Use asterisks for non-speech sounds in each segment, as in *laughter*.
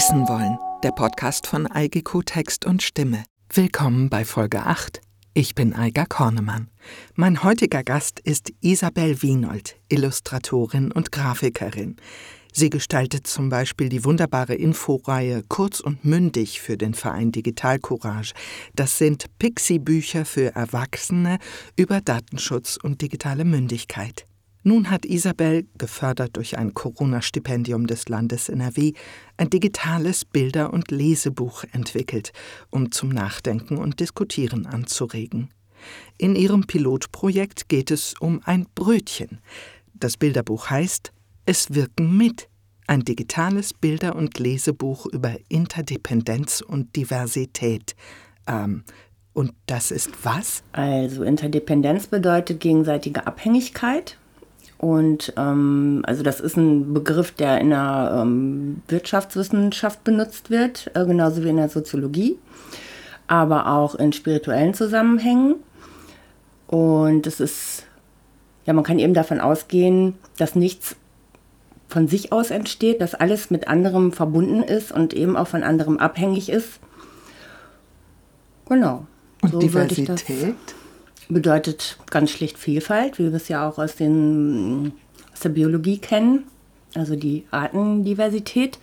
Wissen wollen, der Podcast von Algeko Text und Stimme. Willkommen bei Folge 8. Ich bin Eiger Kornemann. Mein heutiger Gast ist Isabel Wienold, Illustratorin und Grafikerin. Sie gestaltet zum Beispiel die wunderbare Inforeihe Kurz und Mündig für den Verein Digital Courage. Das sind Pixie-Bücher für Erwachsene über Datenschutz und digitale Mündigkeit. Nun hat Isabel, gefördert durch ein Corona-Stipendium des Landes NRW, ein digitales Bilder- und Lesebuch entwickelt, um zum Nachdenken und Diskutieren anzuregen. In ihrem Pilotprojekt geht es um ein Brötchen. Das Bilderbuch heißt Es wirken mit. Ein digitales Bilder- und Lesebuch über Interdependenz und Diversität. Ähm, und das ist was? Also Interdependenz bedeutet gegenseitige Abhängigkeit und ähm, also das ist ein Begriff, der in der ähm, Wirtschaftswissenschaft benutzt wird, äh, genauso wie in der Soziologie, aber auch in spirituellen Zusammenhängen. Und es ist, ja, man kann eben davon ausgehen, dass nichts von sich aus entsteht, dass alles mit anderem verbunden ist und eben auch von anderem abhängig ist. Genau. Und so Diversität? Bedeutet ganz schlicht Vielfalt, wie wir es ja auch aus, den, aus der Biologie kennen, also die Artendiversität.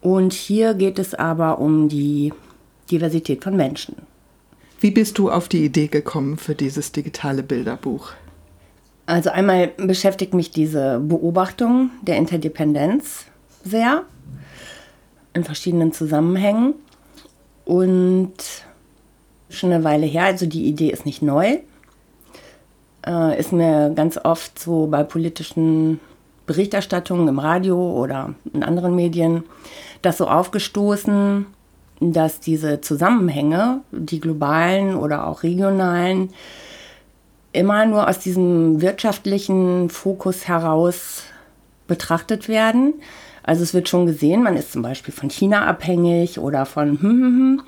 Und hier geht es aber um die Diversität von Menschen. Wie bist du auf die Idee gekommen für dieses digitale Bilderbuch? Also einmal beschäftigt mich diese Beobachtung der Interdependenz sehr in verschiedenen Zusammenhängen. Und schon eine Weile her, also die Idee ist nicht neu. Äh, ist mir ganz oft so bei politischen Berichterstattungen im Radio oder in anderen Medien das so aufgestoßen, dass diese Zusammenhänge, die globalen oder auch regionalen, immer nur aus diesem wirtschaftlichen Fokus heraus betrachtet werden. Also es wird schon gesehen, man ist zum Beispiel von China abhängig oder von hm, hm, hm.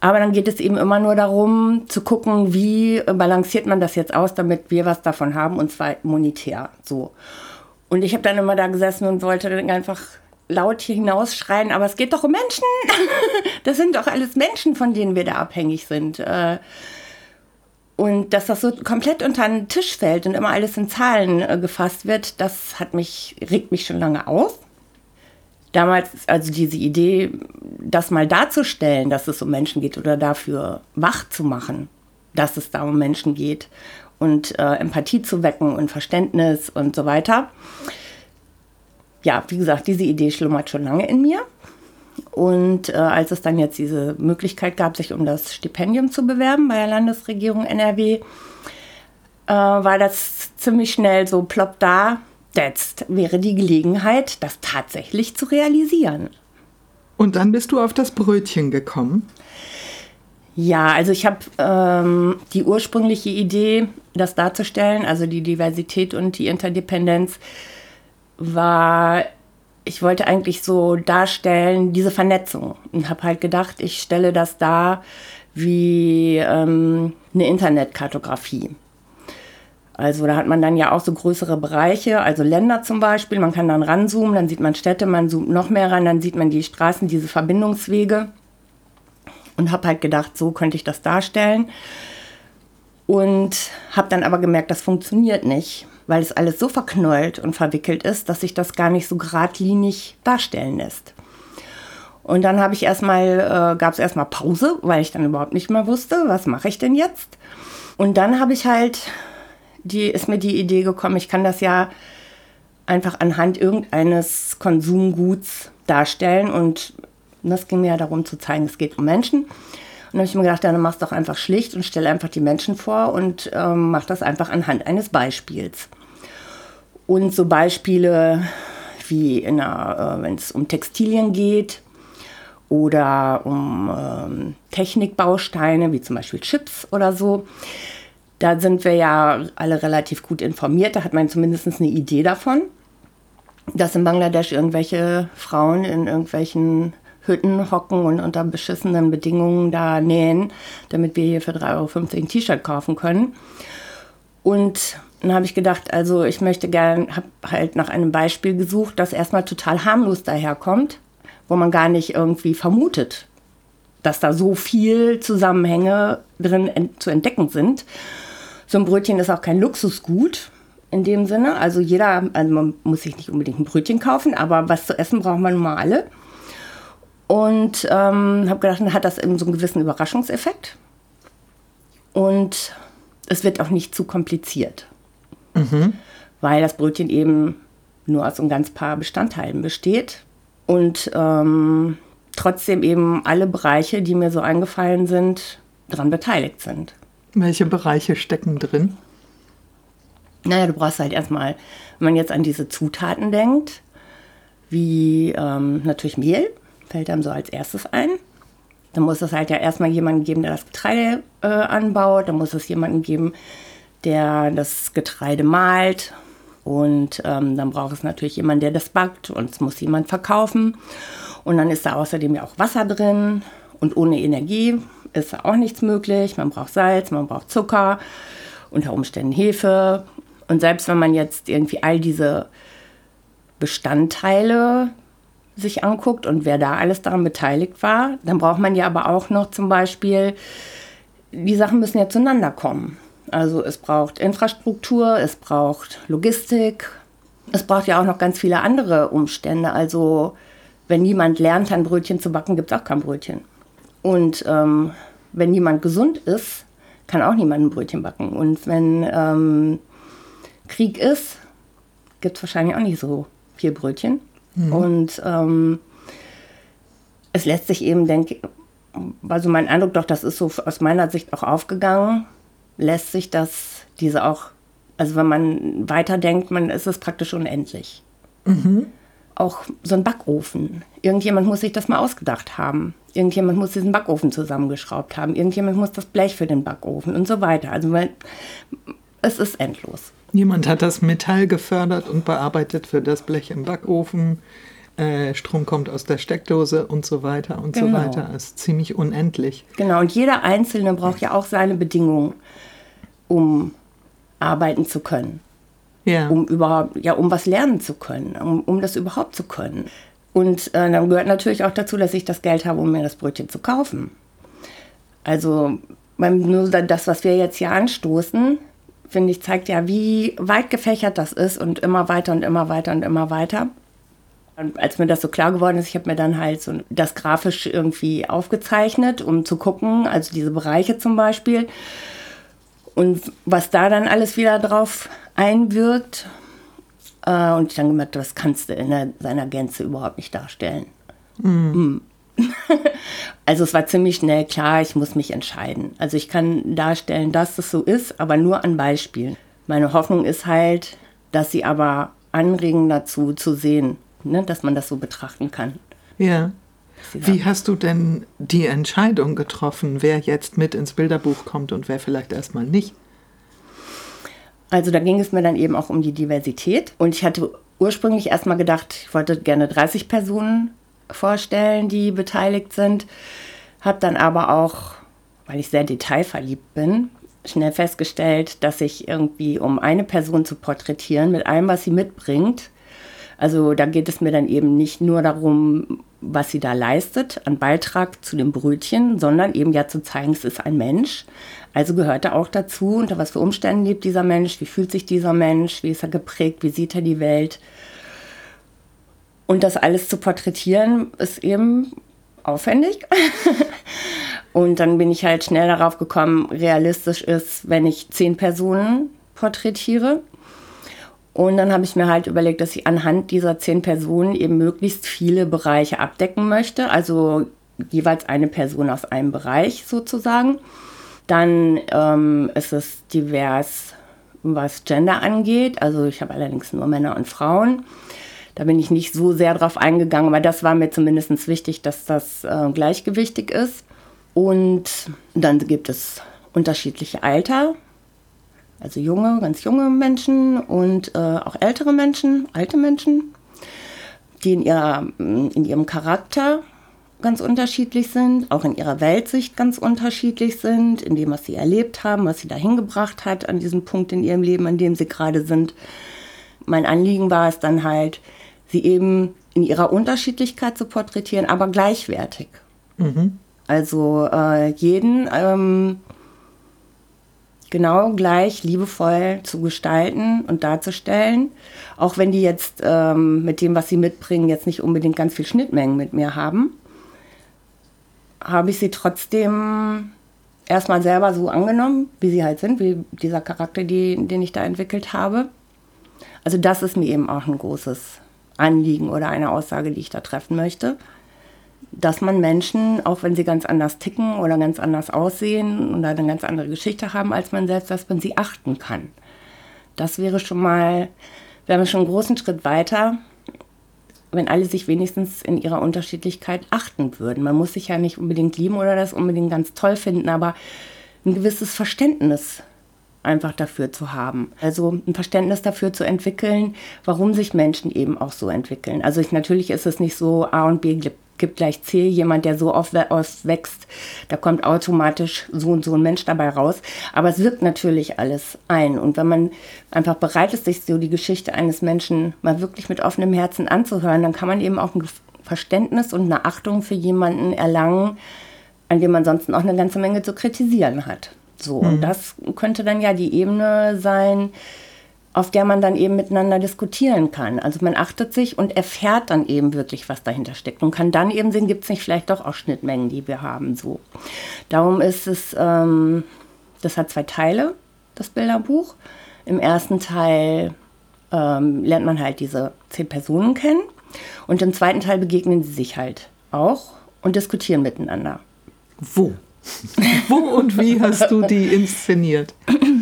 Aber dann geht es eben immer nur darum, zu gucken, wie balanciert man das jetzt aus, damit wir was davon haben, und zwar monetär. So. Und ich habe dann immer da gesessen und wollte dann einfach laut hier hinausschreien, aber es geht doch um Menschen. *laughs* das sind doch alles Menschen, von denen wir da abhängig sind. Äh, und dass das so komplett unter den Tisch fällt und immer alles in Zahlen äh, gefasst wird, das hat mich, regt mich schon lange auf damals, also diese Idee, das mal darzustellen, dass es um Menschen geht oder dafür wach zu machen, dass es da um Menschen geht und äh, Empathie zu wecken und Verständnis und so weiter. Ja, wie gesagt, diese Idee schlummert schon lange in mir. Und äh, als es dann jetzt diese Möglichkeit gab, sich um das Stipendium zu bewerben bei der Landesregierung NRW, äh, war das ziemlich schnell so plopp da, Jetzt wäre die Gelegenheit, das tatsächlich zu realisieren. Und dann bist du auf das Brötchen gekommen? Ja, also ich habe ähm, die ursprüngliche Idee, das darzustellen, also die Diversität und die Interdependenz, war, ich wollte eigentlich so darstellen, diese Vernetzung. Und habe halt gedacht, ich stelle das dar wie ähm, eine Internetkartografie. Also da hat man dann ja auch so größere Bereiche, also Länder zum Beispiel. Man kann dann ranzoomen, dann sieht man Städte, man zoomt noch mehr ran, dann sieht man die Straßen, diese Verbindungswege. Und habe halt gedacht, so könnte ich das darstellen. Und habe dann aber gemerkt, das funktioniert nicht, weil es alles so verknollt und verwickelt ist, dass sich das gar nicht so geradlinig darstellen lässt. Und dann habe ich erstmal, äh, gab es erstmal Pause, weil ich dann überhaupt nicht mehr wusste, was mache ich denn jetzt. Und dann habe ich halt die ist mir die Idee gekommen, ich kann das ja einfach anhand irgendeines Konsumguts darstellen und das ging mir ja darum zu zeigen, es geht um Menschen. Und dann habe ich mir gedacht, dann mach es doch einfach schlicht und stelle einfach die Menschen vor und ähm, mach das einfach anhand eines Beispiels. Und so Beispiele wie äh, wenn es um Textilien geht oder um ähm, Technikbausteine, wie zum Beispiel Chips oder so, da sind wir ja alle relativ gut informiert. Da hat man zumindest eine Idee davon, dass in Bangladesch irgendwelche Frauen in irgendwelchen Hütten hocken und unter beschissenen Bedingungen da nähen, damit wir hier für 3,50 Euro ein T-Shirt kaufen können. Und dann habe ich gedacht, also ich möchte gerne, habe halt nach einem Beispiel gesucht, das erstmal total harmlos daherkommt, wo man gar nicht irgendwie vermutet, dass da so viel Zusammenhänge drin ent zu entdecken sind. So ein Brötchen ist auch kein Luxusgut in dem Sinne. Also jeder, also man muss sich nicht unbedingt ein Brötchen kaufen, aber was zu essen braucht man nun mal alle. Und ähm, habe gedacht, dann hat das eben so einen gewissen Überraschungseffekt. Und es wird auch nicht zu kompliziert. Mhm. Weil das Brötchen eben nur aus einem ganz paar Bestandteilen besteht. Und ähm, trotzdem eben alle Bereiche, die mir so eingefallen sind, daran beteiligt sind. Welche Bereiche stecken drin? Naja, du brauchst halt erstmal, wenn man jetzt an diese Zutaten denkt, wie ähm, natürlich Mehl, fällt einem so als erstes ein. Dann muss es halt ja erstmal jemanden geben, der das Getreide äh, anbaut. Dann muss es jemanden geben, der das Getreide malt. Und ähm, dann braucht es natürlich jemanden, der das backt. Und es muss jemand verkaufen. Und dann ist da außerdem ja auch Wasser drin. Und ohne Energie ist auch nichts möglich. Man braucht Salz, man braucht Zucker, unter Umständen Hefe. Und selbst wenn man jetzt irgendwie all diese Bestandteile sich anguckt und wer da alles daran beteiligt war, dann braucht man ja aber auch noch zum Beispiel, die Sachen müssen ja zueinander kommen. Also es braucht Infrastruktur, es braucht Logistik, es braucht ja auch noch ganz viele andere Umstände. Also wenn niemand lernt, ein Brötchen zu backen, gibt es auch kein Brötchen. Und ähm, wenn niemand gesund ist, kann auch niemand ein Brötchen backen. Und wenn ähm, Krieg ist, gibt es wahrscheinlich auch nicht so viel Brötchen. Mhm. Und ähm, es lässt sich eben, denke ich, war so mein Eindruck, doch, das ist so aus meiner Sicht auch aufgegangen, lässt sich das, diese auch, also wenn man weiterdenkt, man ist es praktisch unendlich. Mhm. Auch so ein Backofen. Irgendjemand muss sich das mal ausgedacht haben. Irgendjemand muss diesen Backofen zusammengeschraubt haben. Irgendjemand muss das Blech für den Backofen und so weiter. Also man, es ist endlos. Jemand hat das Metall gefördert und bearbeitet für das Blech im Backofen. Äh, Strom kommt aus der Steckdose und so weiter und genau. so weiter. Das ist ziemlich unendlich. Genau, und jeder Einzelne braucht ja auch seine Bedingungen, um arbeiten zu können. Ja. Um überhaupt, ja, um was lernen zu können, um, um das überhaupt zu können. Und äh, dann gehört natürlich auch dazu, dass ich das Geld habe, um mir das Brötchen zu kaufen. Also nur das, was wir jetzt hier anstoßen, finde ich, zeigt ja, wie weit gefächert das ist und immer weiter und immer weiter und immer weiter. Und als mir das so klar geworden ist, ich habe mir dann halt so das grafisch irgendwie aufgezeichnet, um zu gucken, also diese Bereiche zum Beispiel. Und was da dann alles wieder drauf einwirkt. Äh, und ich dann gemerkt, das kannst du in der, seiner Gänze überhaupt nicht darstellen. Mhm. *laughs* also es war ziemlich schnell klar, ich muss mich entscheiden. Also ich kann darstellen, dass das so ist, aber nur an Beispielen. Meine Hoffnung ist halt, dass sie aber anregen dazu zu sehen, ne, dass man das so betrachten kann. Ja. Wie hast du denn die Entscheidung getroffen, wer jetzt mit ins Bilderbuch kommt und wer vielleicht erstmal nicht? Also da ging es mir dann eben auch um die Diversität. Und ich hatte ursprünglich erstmal gedacht, ich wollte gerne 30 Personen vorstellen, die beteiligt sind. Habe dann aber auch, weil ich sehr detailverliebt bin, schnell festgestellt, dass ich irgendwie, um eine Person zu porträtieren, mit allem, was sie mitbringt, also da geht es mir dann eben nicht nur darum, was sie da leistet an Beitrag zu dem Brötchen, sondern eben ja zu zeigen, es ist ein Mensch. Also gehört er auch dazu, unter was für Umständen lebt dieser Mensch, wie fühlt sich dieser Mensch, wie ist er geprägt, wie sieht er die Welt. Und das alles zu porträtieren, ist eben aufwendig. *laughs* und dann bin ich halt schnell darauf gekommen, realistisch ist, wenn ich zehn Personen porträtiere. Und dann habe ich mir halt überlegt, dass ich anhand dieser zehn Personen eben möglichst viele Bereiche abdecken möchte. Also jeweils eine Person aus einem Bereich sozusagen. Dann ähm, ist es divers, was Gender angeht. Also ich habe allerdings nur Männer und Frauen. Da bin ich nicht so sehr drauf eingegangen, aber das war mir zumindest wichtig, dass das äh, gleichgewichtig ist. Und dann gibt es unterschiedliche Alter, also junge, ganz junge Menschen und äh, auch ältere Menschen, alte Menschen, die in, ihrer, in ihrem Charakter ganz unterschiedlich sind, auch in ihrer Weltsicht ganz unterschiedlich sind, in dem, was sie erlebt haben, was sie dahin gebracht hat an diesem Punkt in ihrem Leben, an dem sie gerade sind. Mein Anliegen war es dann halt, sie eben in ihrer Unterschiedlichkeit zu porträtieren, aber gleichwertig. Mhm. Also äh, jeden ähm, genau gleich liebevoll zu gestalten und darzustellen, auch wenn die jetzt ähm, mit dem, was sie mitbringen, jetzt nicht unbedingt ganz viel Schnittmengen mit mir haben, habe ich sie trotzdem erstmal selber so angenommen, wie sie halt sind, wie dieser Charakter, die, den ich da entwickelt habe. Also das ist mir eben auch ein großes Anliegen oder eine Aussage, die ich da treffen möchte. Dass man Menschen, auch wenn sie ganz anders ticken oder ganz anders aussehen oder eine ganz andere Geschichte haben als man selbst, dass man sie achten kann. Das wäre schon mal, wäre schon einen großen Schritt weiter, wenn alle sich wenigstens in ihrer Unterschiedlichkeit achten würden. Man muss sich ja nicht unbedingt lieben oder das unbedingt ganz toll finden, aber ein gewisses Verständnis einfach dafür zu haben. Also ein Verständnis dafür zu entwickeln, warum sich Menschen eben auch so entwickeln. Also ich, natürlich ist es nicht so A und B gibt gleich C, jemand, der so oft wächst, da kommt automatisch so und so ein Mensch dabei raus. Aber es wirkt natürlich alles ein. Und wenn man einfach bereit ist, sich so die Geschichte eines Menschen mal wirklich mit offenem Herzen anzuhören, dann kann man eben auch ein Verständnis und eine Achtung für jemanden erlangen, an dem man sonst auch eine ganze Menge zu kritisieren hat. So, mhm. und das könnte dann ja die Ebene sein, auf der man dann eben miteinander diskutieren kann. Also man achtet sich und erfährt dann eben wirklich, was dahinter steckt und kann dann eben sehen, gibt es nicht vielleicht doch auch Schnittmengen, die wir haben. So. Darum ist es, ähm, das hat zwei Teile, das Bilderbuch. Im ersten Teil ähm, lernt man halt diese zehn Personen kennen und im zweiten Teil begegnen sie sich halt auch und diskutieren miteinander. Wo? *laughs* Wo und wie hast du die inszeniert? *clears throat*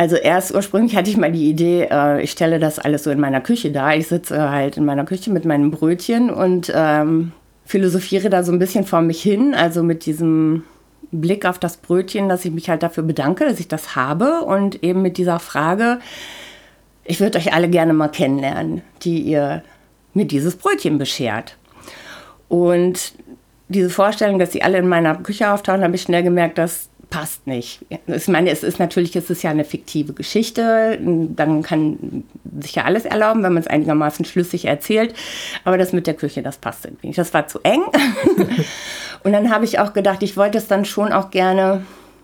Also erst ursprünglich hatte ich mal die Idee, äh, ich stelle das alles so in meiner Küche da. Ich sitze halt in meiner Küche mit meinem Brötchen und ähm, philosophiere da so ein bisschen vor mich hin, also mit diesem Blick auf das Brötchen, dass ich mich halt dafür bedanke, dass ich das habe und eben mit dieser Frage, ich würde euch alle gerne mal kennenlernen, die ihr mir dieses Brötchen beschert. Und diese Vorstellung, dass sie alle in meiner Küche auftauchen, habe ich schnell gemerkt, das passt nicht. Ich meine, es ist natürlich, es ist ja eine fiktive Geschichte. Dann kann sich ja alles erlauben, wenn man es einigermaßen schlüssig erzählt. Aber das mit der Küche, das passt irgendwie nicht. Das war zu eng. *laughs* Und dann habe ich auch gedacht, ich wollte es dann schon auch gerne.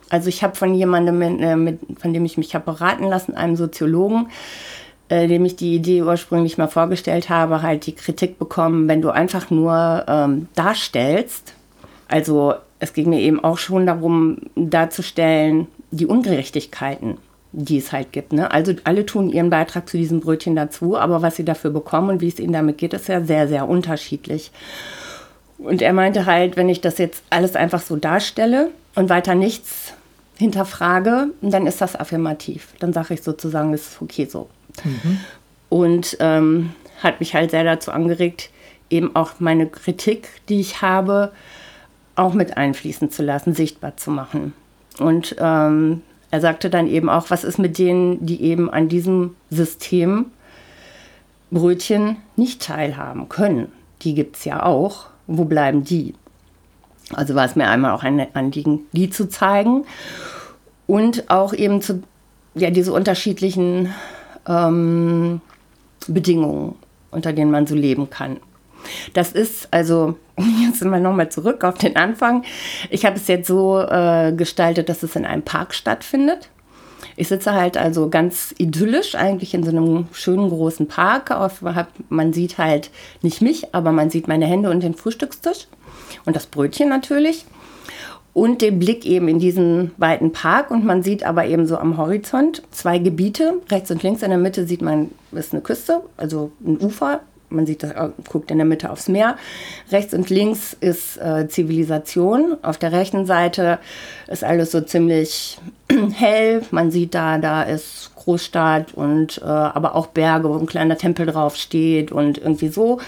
Also ich habe von jemandem, mit, äh, mit, von dem ich mich habe beraten lassen, einem Soziologen, äh, dem ich die Idee ursprünglich mal vorgestellt habe, halt die Kritik bekommen, wenn du einfach nur ähm, darstellst. Also es ging mir eben auch schon darum, darzustellen, die Ungerechtigkeiten, die es halt gibt. Ne? Also alle tun ihren Beitrag zu diesem Brötchen dazu, aber was sie dafür bekommen und wie es ihnen damit geht, ist ja sehr, sehr unterschiedlich. Und er meinte halt, wenn ich das jetzt alles einfach so darstelle und weiter nichts hinterfrage, dann ist das affirmativ. Dann sage ich sozusagen, das ist okay so. Mhm. Und ähm, hat mich halt sehr dazu angeregt, eben auch meine Kritik, die ich habe, auch mit einfließen zu lassen, sichtbar zu machen. Und ähm, er sagte dann eben auch, was ist mit denen, die eben an diesem System Brötchen nicht teilhaben können? Die gibt es ja auch. Wo bleiben die? Also war es mir einmal auch ein Anliegen, die zu zeigen und auch eben zu, ja, diese unterschiedlichen ähm, Bedingungen, unter denen man so leben kann. Das ist also, *laughs* jetzt sind wir nochmal zurück auf den Anfang. Ich habe es jetzt so äh, gestaltet, dass es in einem Park stattfindet. Ich sitze halt also ganz idyllisch eigentlich in so einem schönen großen Park. Man sieht halt nicht mich, aber man sieht meine Hände und den Frühstückstisch und das Brötchen natürlich und den Blick eben in diesen weiten Park und man sieht aber eben so am Horizont zwei Gebiete, rechts und links in der Mitte sieht man, ist eine Küste, also ein Ufer, man sieht das, äh, guckt in der Mitte aufs Meer. Rechts und links ist äh, Zivilisation. Auf der rechten Seite ist alles so ziemlich *clears throat* hell. Man sieht da, da ist Großstadt und äh, aber auch Berge, wo ein kleiner Tempel drauf steht und irgendwie so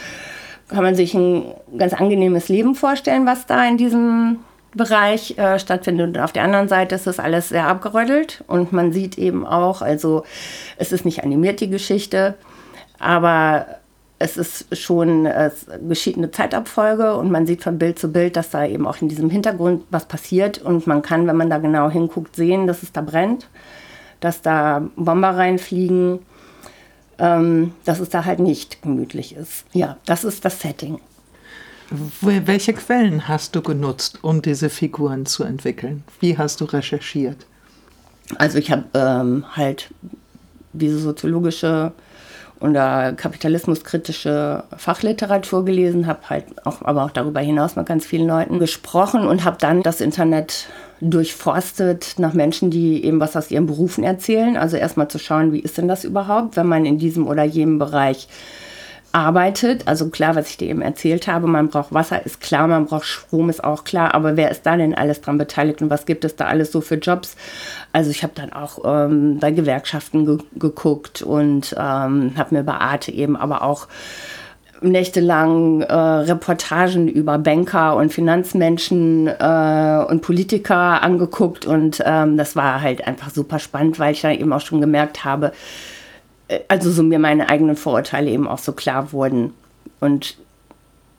kann man sich ein ganz angenehmes Leben vorstellen, was da in diesem Bereich äh, stattfindet. Und auf der anderen Seite ist das alles sehr abgerödelt und man sieht eben auch, also es ist nicht animiert, die Geschichte, aber es ist schon, es geschieht eine Zeitabfolge und man sieht von Bild zu Bild, dass da eben auch in diesem Hintergrund was passiert und man kann, wenn man da genau hinguckt, sehen, dass es da brennt, dass da Bomber reinfliegen. ähm, dass es da halt nicht gemütlich ist. Ja, das ist das Setting. Welche Quellen hast du genutzt, um diese Figuren zu entwickeln? Wie hast du recherchiert? Also ich habe ähm, halt diese soziologische oder kapitalismuskritische Fachliteratur gelesen, habe halt auch, aber auch darüber hinaus mit ganz vielen Leuten gesprochen und habe dann das Internet durchforstet nach Menschen, die eben was aus ihren Berufen erzählen. Also erstmal zu schauen, wie ist denn das überhaupt, wenn man in diesem oder jenem Bereich arbeitet. Also klar, was ich dir eben erzählt habe, man braucht Wasser, ist klar, man braucht Strom, ist auch klar, aber wer ist da denn alles dran beteiligt und was gibt es da alles so für Jobs? Also ich habe dann auch ähm, bei Gewerkschaften ge geguckt und ähm, habe mir bei Arte eben aber auch nächtelang äh, Reportagen über Banker und Finanzmenschen äh, und Politiker angeguckt und ähm, das war halt einfach super spannend, weil ich dann eben auch schon gemerkt habe, also so mir meine eigenen Vorurteile eben auch so klar wurden und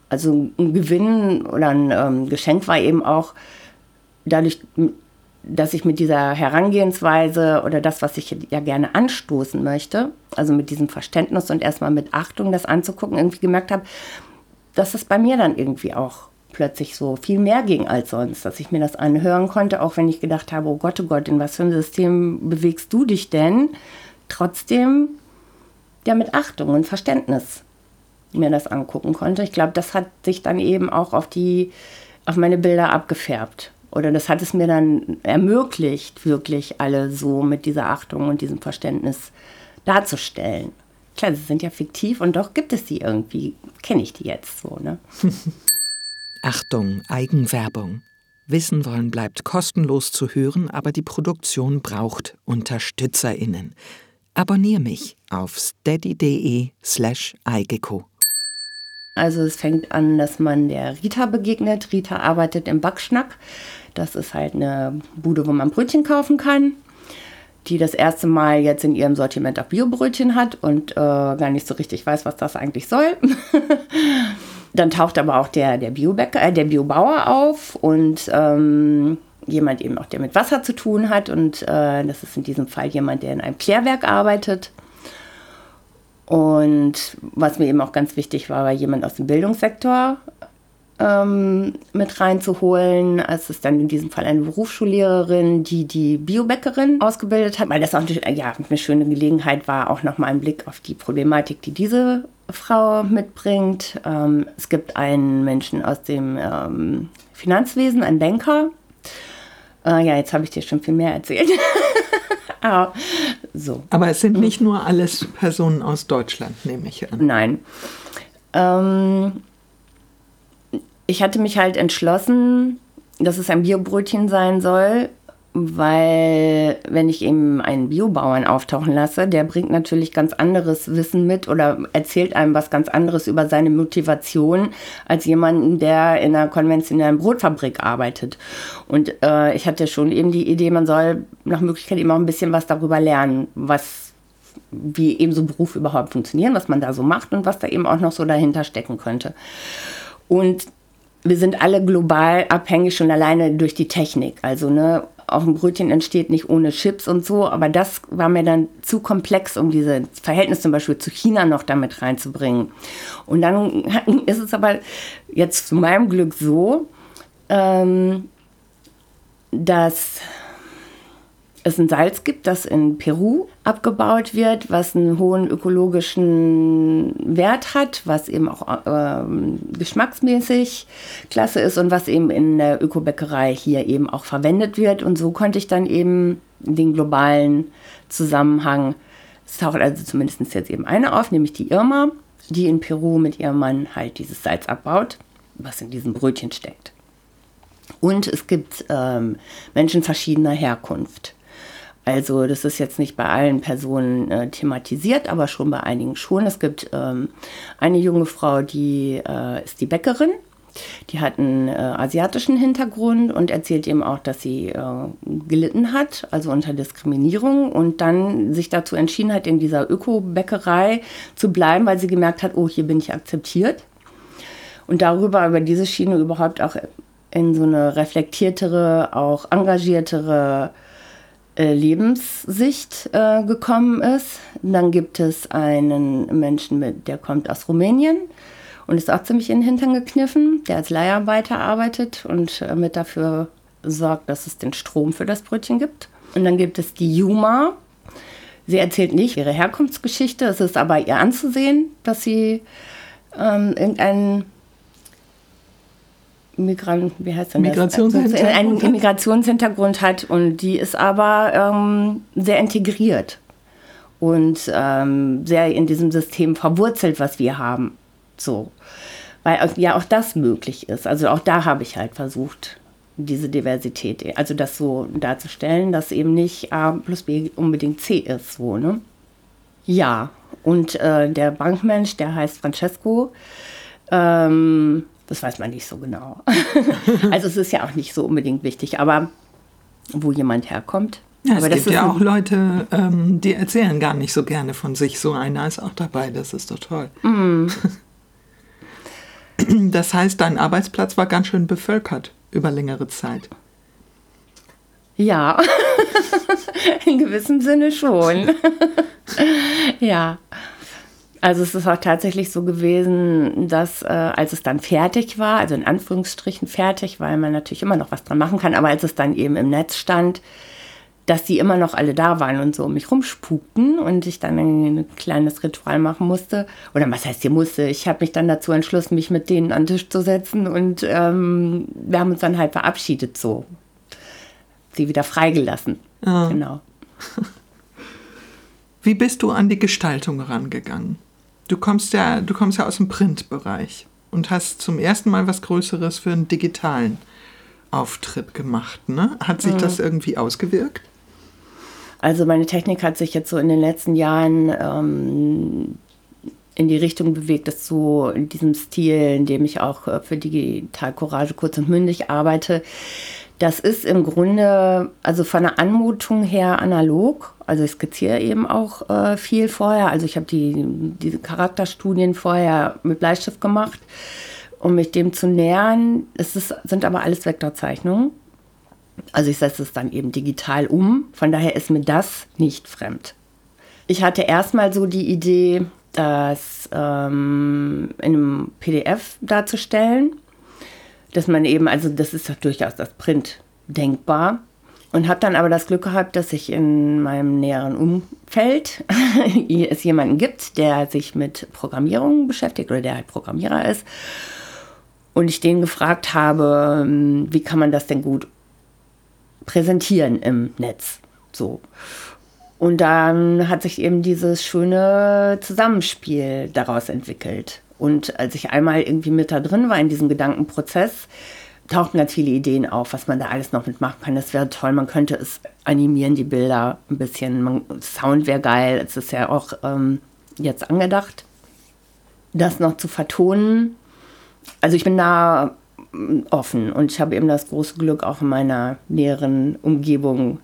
also ein Gewinn oder ein ähm, Geschenk war eben auch dadurch, dass ich mit dieser Herangehensweise oder das, was ich ja gerne anstoßen möchte, also mit diesem Verständnis und erstmal mit Achtung das anzugucken, irgendwie gemerkt habe, dass es bei mir dann irgendwie auch plötzlich so viel mehr ging als sonst, dass ich mir das anhören konnte, auch wenn ich gedacht habe, oh Gott, oh Gott, in was für ein System bewegst du dich denn? Trotzdem ja mit Achtung und Verständnis mir das angucken konnte. Ich glaube, das hat sich dann eben auch auf die auf meine Bilder abgefärbt oder das hat es mir dann ermöglicht, wirklich alle so mit dieser Achtung und diesem Verständnis darzustellen. Klar, sie sind ja fiktiv und doch gibt es sie irgendwie, kenne ich die jetzt so, ne? *laughs* Achtung, Eigenwerbung. Wissen wollen bleibt kostenlos zu hören, aber die Produktion braucht UnterstützerInnen. Abonnier mich auf steady.de slash eigeko. Also es fängt an, dass man der Rita begegnet. Rita arbeitet im Backschnack. Das ist halt eine Bude, wo man Brötchen kaufen kann, die das erste Mal jetzt in ihrem Sortiment auch Biobrötchen hat und äh, gar nicht so richtig weiß, was das eigentlich soll. *laughs* Dann taucht aber auch der, der Biobäcker, äh, der Biobauer auf und ähm, jemand eben auch, der mit Wasser zu tun hat. Und äh, das ist in diesem Fall jemand, der in einem Klärwerk arbeitet. Und was mir eben auch ganz wichtig war, war jemand aus dem Bildungssektor ähm, mit reinzuholen. Es ist dann in diesem Fall eine Berufsschullehrerin, die die Biobäckerin ausgebildet hat, weil das auch eine, ja, eine schöne Gelegenheit war, auch nochmal einen Blick auf die Problematik, die diese Frau mitbringt. Ähm, es gibt einen Menschen aus dem ähm, Finanzwesen, einen Banker. Äh, ja, jetzt habe ich dir schon viel mehr erzählt. Aber, *laughs* so. Aber es sind nicht nur alles Personen aus Deutschland, nehme ich an. Nein. Ähm, ich hatte mich halt entschlossen, dass es ein Biobrötchen sein soll, weil wenn ich eben einen Biobauern auftauchen lasse, der bringt natürlich ganz anderes Wissen mit oder erzählt einem was ganz anderes über seine Motivation als jemanden, der in einer konventionellen Brotfabrik arbeitet. Und äh, ich hatte schon eben die Idee, man soll nach Möglichkeit eben auch ein bisschen was darüber lernen, was wie eben so Berufe überhaupt funktionieren, was man da so macht und was da eben auch noch so dahinter stecken könnte. Und wir sind alle global abhängig schon alleine durch die Technik. Also ne, auch ein Brötchen entsteht nicht ohne Chips und so, aber das war mir dann zu komplex, um dieses Verhältnis zum Beispiel zu China noch damit reinzubringen. Und dann *laughs* ist es aber jetzt zu meinem Glück so, ähm, dass es ein Salz gibt, das in Peru abgebaut wird, was einen hohen ökologischen Wert hat, was eben auch äh, geschmacksmäßig klasse ist und was eben in der Ökobäckerei hier eben auch verwendet wird. Und so konnte ich dann eben den globalen Zusammenhang, es taucht also zumindest jetzt eben eine auf, nämlich die Irma, die in Peru mit ihrem Mann halt dieses Salz abbaut, was in diesem Brötchen steckt. Und es gibt ähm, Menschen verschiedener Herkunft. Also das ist jetzt nicht bei allen Personen äh, thematisiert, aber schon bei einigen schon. Es gibt ähm, eine junge Frau, die äh, ist die Bäckerin. Die hat einen äh, asiatischen Hintergrund und erzählt eben auch, dass sie äh, gelitten hat, also unter Diskriminierung und dann sich dazu entschieden hat, in dieser Öko-Bäckerei zu bleiben, weil sie gemerkt hat, oh, hier bin ich akzeptiert. Und darüber, über diese Schiene überhaupt auch in so eine reflektiertere, auch engagiertere Lebenssicht äh, gekommen ist. Dann gibt es einen Menschen, mit, der kommt aus Rumänien und ist auch ziemlich in den Hintern gekniffen, der als Leiharbeiter arbeitet und äh, mit dafür sorgt, dass es den Strom für das Brötchen gibt. Und dann gibt es die Juma. Sie erzählt nicht ihre Herkunftsgeschichte, es ist aber ihr anzusehen, dass sie ähm, irgendeinen Migran wie heißt denn Migrationshintergrund, einen Immigrationshintergrund hat und die ist aber ähm, sehr integriert und ähm, sehr in diesem System verwurzelt, was wir haben. So. Weil ja auch das möglich ist. Also auch da habe ich halt versucht, diese Diversität, also das so darzustellen, dass eben nicht A plus B unbedingt C ist. So, ne? Ja, und äh, der Bankmensch, der heißt Francesco, ähm, das weiß man nicht so genau. *laughs* also es ist ja auch nicht so unbedingt wichtig, aber wo jemand herkommt. Ja, aber es gibt ja auch Leute, ähm, die erzählen gar nicht so gerne von sich. So einer ist auch dabei, das ist doch toll. Mm. *laughs* Das heißt, dein Arbeitsplatz war ganz schön bevölkert über längere Zeit. Ja, *laughs* in gewissem Sinne schon. ja. Also es ist auch tatsächlich so gewesen, dass äh, als es dann fertig war, also in Anführungsstrichen fertig, weil man natürlich immer noch was dran machen kann, aber als es dann eben im Netz stand, dass die immer noch alle da waren und so um mich rumspukten und ich dann ein kleines Ritual machen musste. Oder was heißt hier musste? Ich habe mich dann dazu entschlossen, mich mit denen an den Tisch zu setzen und ähm, wir haben uns dann halt verabschiedet so. Sie wieder freigelassen. Ja. Genau. *laughs* Wie bist du an die Gestaltung rangegangen? Du kommst ja, du kommst ja aus dem Printbereich und hast zum ersten Mal was Größeres für einen digitalen Auftritt gemacht. Ne? Hat sich mhm. das irgendwie ausgewirkt? Also meine Technik hat sich jetzt so in den letzten Jahren ähm, in die Richtung bewegt, dass so in diesem Stil, in dem ich auch äh, für Digital Courage kurz und mündig arbeite, das ist im Grunde, also von der Anmutung her analog. Also ich skizziere eben auch äh, viel vorher. Also ich habe die, diese Charakterstudien vorher mit Bleistift gemacht, um mich dem zu nähern. Es ist, sind aber alles Vektorzeichnungen. Also ich setze es dann eben digital um. Von daher ist mir das nicht fremd. Ich hatte erstmal so die Idee, das ähm, in einem PDF darzustellen. Dass man eben, also das ist doch durchaus das Print denkbar. Und habe dann aber das Glück gehabt, dass ich in meinem näheren Umfeld *laughs* es jemanden gibt, der sich mit Programmierung beschäftigt oder der halt Programmierer ist. Und ich den gefragt habe, ähm, wie kann man das denn gut präsentieren im Netz. So. Und dann hat sich eben dieses schöne Zusammenspiel daraus entwickelt. Und als ich einmal irgendwie mit da drin war in diesem Gedankenprozess, tauchten ganz viele Ideen auf, was man da alles noch mitmachen kann. Das wäre toll, man könnte es animieren, die Bilder ein bisschen. Man, Sound wäre geil, es ist ja auch ähm, jetzt angedacht, das noch zu vertonen. Also ich bin da offen. Und ich habe eben das große Glück, auch in meiner näheren Umgebung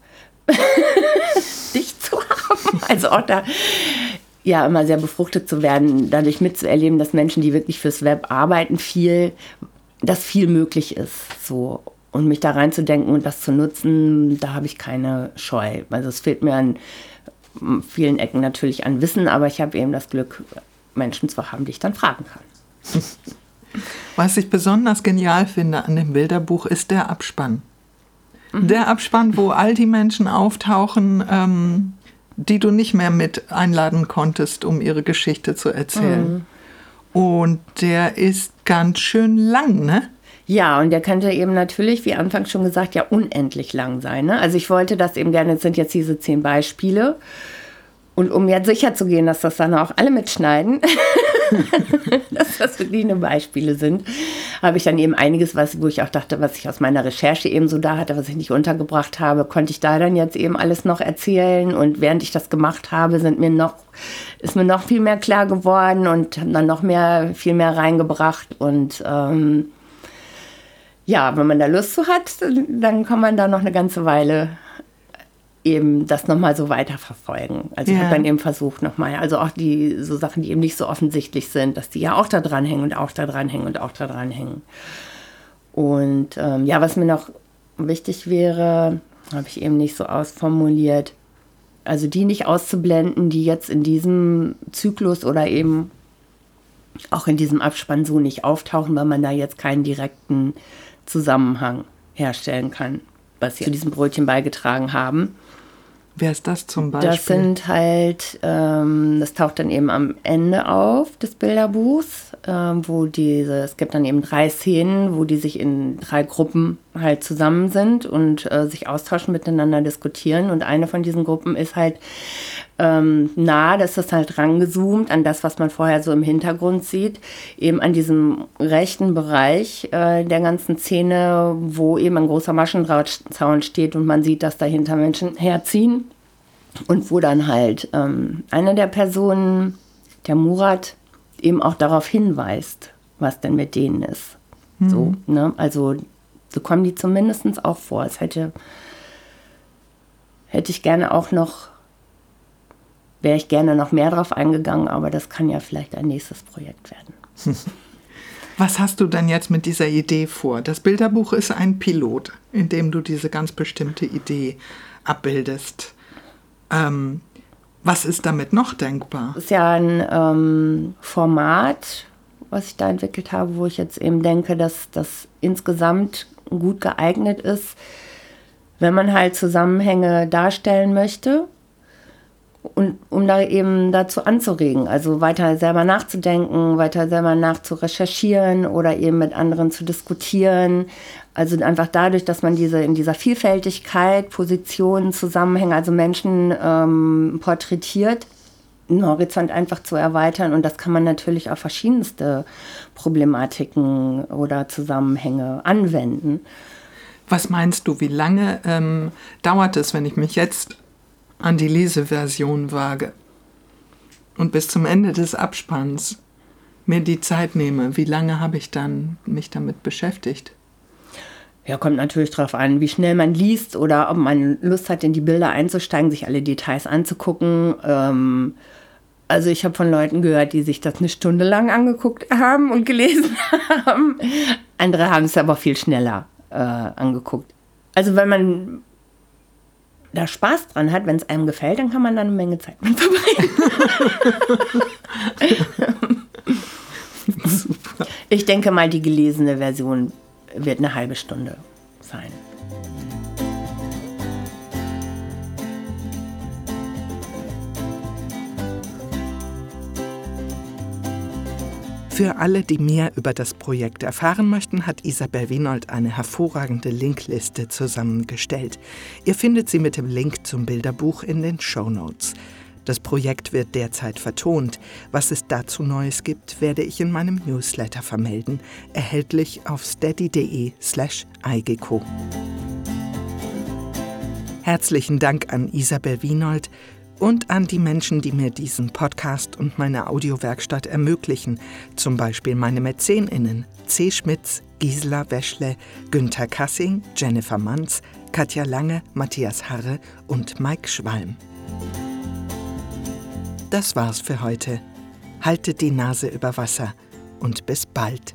*laughs* dich zu haben. Also auch da ja immer sehr befruchtet zu werden, dadurch mitzuerleben, dass Menschen, die wirklich fürs Web arbeiten, viel, dass viel möglich ist. So. Und mich da reinzudenken und das zu nutzen, da habe ich keine Scheu. Also es fehlt mir an vielen Ecken natürlich an Wissen, aber ich habe eben das Glück, Menschen zu haben, die ich dann fragen kann. *laughs* Was ich besonders genial finde an dem Bilderbuch ist der Abspann. Mhm. Der Abspann, wo all die Menschen auftauchen, ähm, die du nicht mehr mit einladen konntest, um ihre Geschichte zu erzählen. Mhm. Und der ist ganz schön lang, ne? Ja, und der könnte eben natürlich, wie anfangs schon gesagt, ja unendlich lang sein. Ne? Also ich wollte das eben gerne, es sind jetzt diese zehn Beispiele. Und um jetzt sicher zu gehen, dass das dann auch alle mitschneiden, *laughs* *laughs* dass das nur Beispiele sind, habe ich dann eben einiges, was, wo ich auch dachte, was ich aus meiner Recherche eben so da hatte, was ich nicht untergebracht habe, konnte ich da dann jetzt eben alles noch erzählen. Und während ich das gemacht habe, sind mir noch, ist mir noch viel mehr klar geworden und haben dann noch mehr, viel mehr reingebracht. Und ähm, ja, wenn man da Lust zu hat, dann kann man da noch eine ganze Weile eben das nochmal so weiterverfolgen. Also ja. ich habe dann eben versucht nochmal, also auch die so Sachen, die eben nicht so offensichtlich sind, dass die ja auch da dran hängen und auch da dran hängen und auch da dran hängen. Und ähm, ja, was mir noch wichtig wäre, habe ich eben nicht so ausformuliert. Also die nicht auszublenden, die jetzt in diesem Zyklus oder eben auch in diesem Abspann so nicht auftauchen, weil man da jetzt keinen direkten Zusammenhang herstellen kann, was sie zu diesem Brötchen beigetragen haben. Wer ist das zum Beispiel? Das sind halt, ähm, das taucht dann eben am Ende auf des Bilderbuchs, ähm, wo diese, es gibt dann eben drei Szenen, wo die sich in drei Gruppen halt zusammen sind und äh, sich austauschen, miteinander diskutieren. Und eine von diesen Gruppen ist halt ähm, nah, das ist halt rangezoomt an das, was man vorher so im Hintergrund sieht, eben an diesem rechten Bereich äh, der ganzen Szene, wo eben ein großer Maschendrahtzaun steht und man sieht, dass dahinter Menschen herziehen. Und wo dann halt ähm, eine der Personen, der Murat, eben auch darauf hinweist, was denn mit denen ist. Mhm. So, ne? Also so kommen die zumindest auch vor. Es hätte, hätte ich gerne auch noch, wäre ich gerne noch mehr drauf eingegangen, aber das kann ja vielleicht ein nächstes Projekt werden. *laughs* Was hast du denn jetzt mit dieser Idee vor? Das Bilderbuch ist ein Pilot, in dem du diese ganz bestimmte Idee abbildest. Ähm, was ist damit noch denkbar? Das ist ja ein ähm, Format, was ich da entwickelt habe, wo ich jetzt eben denke, dass das insgesamt gut geeignet ist, wenn man halt Zusammenhänge darstellen möchte und um da eben dazu anzuregen, also weiter selber nachzudenken, weiter selber nachzurecherchieren oder eben mit anderen zu diskutieren. Also einfach dadurch, dass man diese in dieser Vielfältigkeit, Positionen, Zusammenhänge, also Menschen ähm, porträtiert, den Horizont einfach zu erweitern. Und das kann man natürlich auf verschiedenste Problematiken oder Zusammenhänge anwenden. Was meinst du, wie lange ähm, dauert es, wenn ich mich jetzt an die Leseversion wage und bis zum Ende des Abspanns mir die Zeit nehme, wie lange habe ich dann mich damit beschäftigt? Ja, kommt natürlich darauf an, wie schnell man liest oder ob man Lust hat, in die Bilder einzusteigen, sich alle Details anzugucken. Ähm, also ich habe von Leuten gehört, die sich das eine Stunde lang angeguckt haben und gelesen *laughs* haben. Andere haben es aber viel schneller äh, angeguckt. Also wenn man da Spaß dran hat, wenn es einem gefällt, dann kann man da eine Menge Zeit mit verbringen. *laughs* *laughs* ich denke mal, die gelesene Version wird eine halbe Stunde sein. Für alle, die mehr über das Projekt erfahren möchten, hat Isabel Wienold eine hervorragende Linkliste zusammengestellt. Ihr findet sie mit dem Link zum Bilderbuch in den Show Notes. Das Projekt wird derzeit vertont. Was es dazu Neues gibt, werde ich in meinem Newsletter vermelden, erhältlich auf steady.de/slash Herzlichen Dank an Isabel Wienold und an die Menschen, die mir diesen Podcast und meine Audiowerkstatt ermöglichen, zum Beispiel meine MäzenInnen C. Schmitz, Gisela Weschle, Günther Kassing, Jennifer Manz, Katja Lange, Matthias Harre und Mike Schwalm. Das war's für heute. Haltet die Nase über Wasser und bis bald.